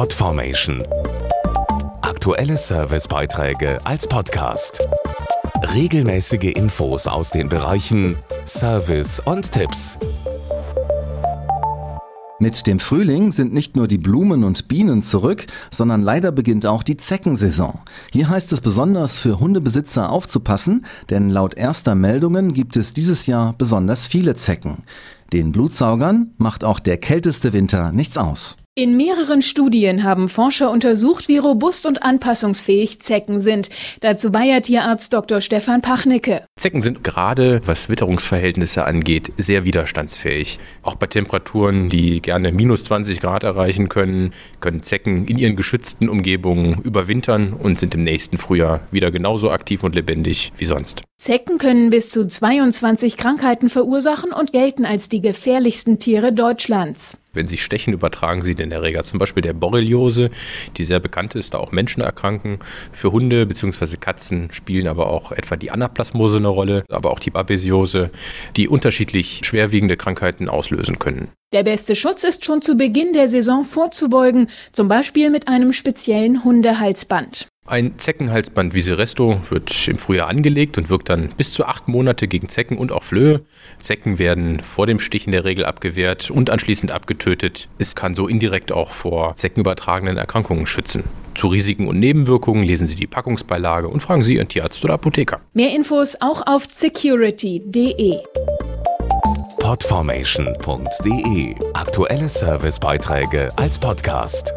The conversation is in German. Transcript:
Podformation. Aktuelle Servicebeiträge als Podcast. Regelmäßige Infos aus den Bereichen Service und Tipps. Mit dem Frühling sind nicht nur die Blumen und Bienen zurück, sondern leider beginnt auch die Zeckensaison. Hier heißt es besonders für Hundebesitzer aufzupassen, denn laut erster Meldungen gibt es dieses Jahr besonders viele Zecken. Den Blutsaugern macht auch der kälteste Winter nichts aus. In mehreren Studien haben Forscher untersucht, wie robust und anpassungsfähig Zecken sind. Dazu Bayer Tierarzt Dr. Stefan Pachnicke. Zecken sind gerade, was Witterungsverhältnisse angeht, sehr widerstandsfähig. Auch bei Temperaturen, die gerne minus 20 Grad erreichen können, können Zecken in ihren geschützten Umgebungen überwintern und sind im nächsten Frühjahr wieder genauso aktiv und lebendig wie sonst. Zecken können bis zu 22 Krankheiten verursachen und gelten als die gefährlichsten Tiere Deutschlands. Wenn sie stechen, übertragen sie den Erreger, zum Beispiel der Borreliose, die sehr bekannt ist, da auch Menschen erkranken. Für Hunde bzw. Katzen spielen aber auch etwa die Anaplasmose eine Rolle, aber auch die Babesiose, die unterschiedlich schwerwiegende Krankheiten auslösen können. Der beste Schutz ist schon zu Beginn der Saison vorzubeugen, zum Beispiel mit einem speziellen Hundehalsband. Ein Zeckenhalsband Visiresto wird im Frühjahr angelegt und wirkt dann bis zu acht Monate gegen Zecken und auch Flöhe. Zecken werden vor dem Stich in der Regel abgewehrt und anschließend abgetötet. Es kann so indirekt auch vor zeckenübertragenen Erkrankungen schützen. Zu Risiken und Nebenwirkungen lesen Sie die Packungsbeilage und fragen Sie Ihren Tierarzt oder Apotheker. Mehr Infos auch auf security.de. Podformation.de Aktuelle Servicebeiträge als Podcast.